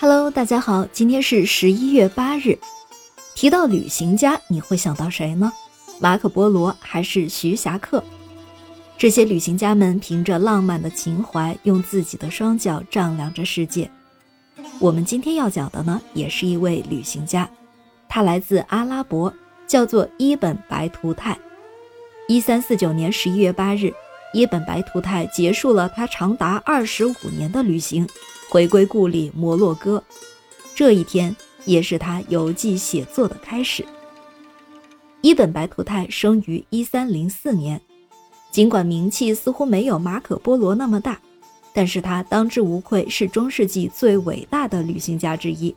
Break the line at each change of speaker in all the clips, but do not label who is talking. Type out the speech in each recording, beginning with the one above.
Hello，大家好，今天是十一月八日。提到旅行家，你会想到谁呢？马可·波罗还是徐霞客？这些旅行家们凭着浪漫的情怀，用自己的双脚丈量着世界。我们今天要讲的呢，也是一位旅行家，他来自阿拉伯，叫做伊本·白图泰。一三四九年十一月八日，伊本·白图泰结束了他长达二十五年的旅行。回归故里摩洛哥，这一天也是他游记写作的开始。伊本·白图泰生于一三零四年，尽管名气似乎没有马可·波罗那么大，但是他当之无愧是中世纪最伟大的旅行家之一。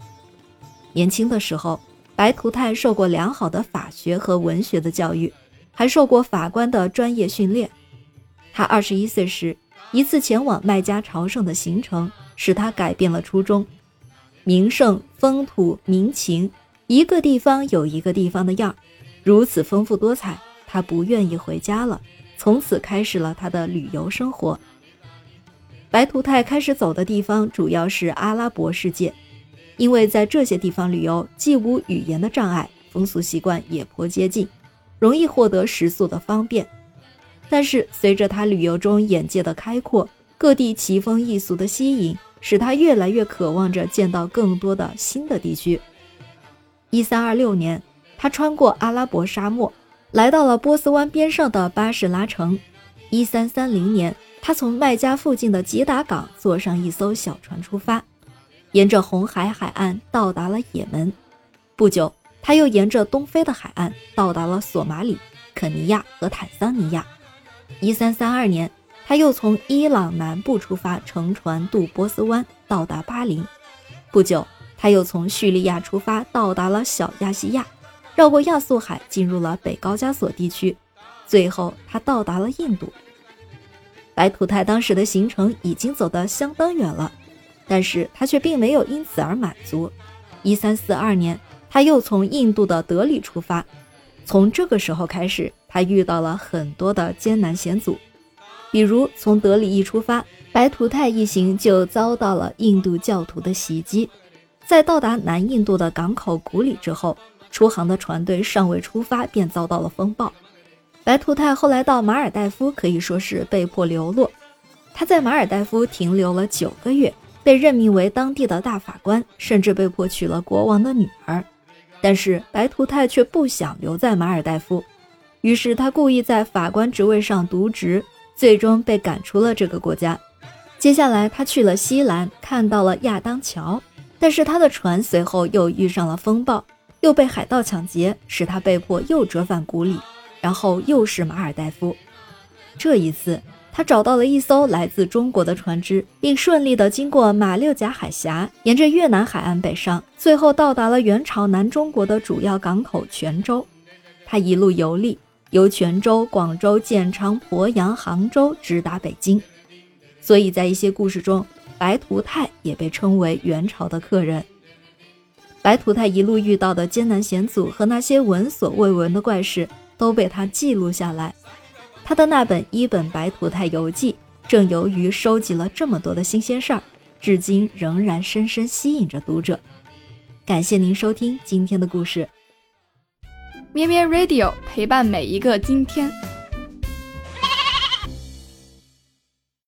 年轻的时候，白图泰受过良好的法学和文学的教育，还受过法官的专业训练。他二十一岁时，一次前往麦加朝圣的行程。使他改变了初衷，名胜、风土、民情，一个地方有一个地方的样，如此丰富多彩，他不愿意回家了。从此开始了他的旅游生活。白图泰开始走的地方主要是阿拉伯世界，因为在这些地方旅游既无语言的障碍，风俗习惯也颇接近，容易获得食宿的方便。但是随着他旅游中眼界的开阔，各地奇风异俗的吸引。使他越来越渴望着见到更多的新的地区。一三二六年，他穿过阿拉伯沙漠，来到了波斯湾边上的巴士拉城。一三三零年，他从麦加附近的吉达港坐上一艘小船出发，沿着红海海岸到达了也门。不久，他又沿着东非的海岸到达了索马里、肯尼亚和坦桑尼亚。一三三二年。他又从伊朗南部出发，乘船渡波斯湾，到达巴林。不久，他又从叙利亚出发，到达了小亚细亚，绕过亚速海，进入了北高加索地区。最后，他到达了印度。白图泰当时的行程已经走得相当远了，但是他却并没有因此而满足。一三四二年，他又从印度的德里出发。从这个时候开始，他遇到了很多的艰难险阻。比如从德里一出发，白图泰一行就遭到了印度教徒的袭击。在到达南印度的港口古里之后，出航的船队尚未出发便遭到了风暴。白图泰后来到马尔代夫，可以说是被迫流落。他在马尔代夫停留了九个月，被任命为当地的大法官，甚至被迫娶了国王的女儿。但是白图泰却不想留在马尔代夫，于是他故意在法官职位上渎职。最终被赶出了这个国家。接下来，他去了西兰，看到了亚当桥，但是他的船随后又遇上了风暴，又被海盗抢劫，使他被迫又折返古里，然后又是马尔代夫。这一次，他找到了一艘来自中国的船只，并顺利地经过马六甲海峡，沿着越南海岸北上，最后到达了元朝南中国的主要港口泉州。他一路游历。由泉州、广州、建昌、鄱阳、杭州直达北京，所以在一些故事中，白图泰也被称为元朝的客人。白图泰一路遇到的艰难险阻和那些闻所未闻的怪事，都被他记录下来。他的那本《一本白土太游记》，正由于收集了这么多的新鲜事儿，至今仍然深深吸引着读者。感谢您收听今天的故事。
咩咩 Radio 陪伴每一个今天。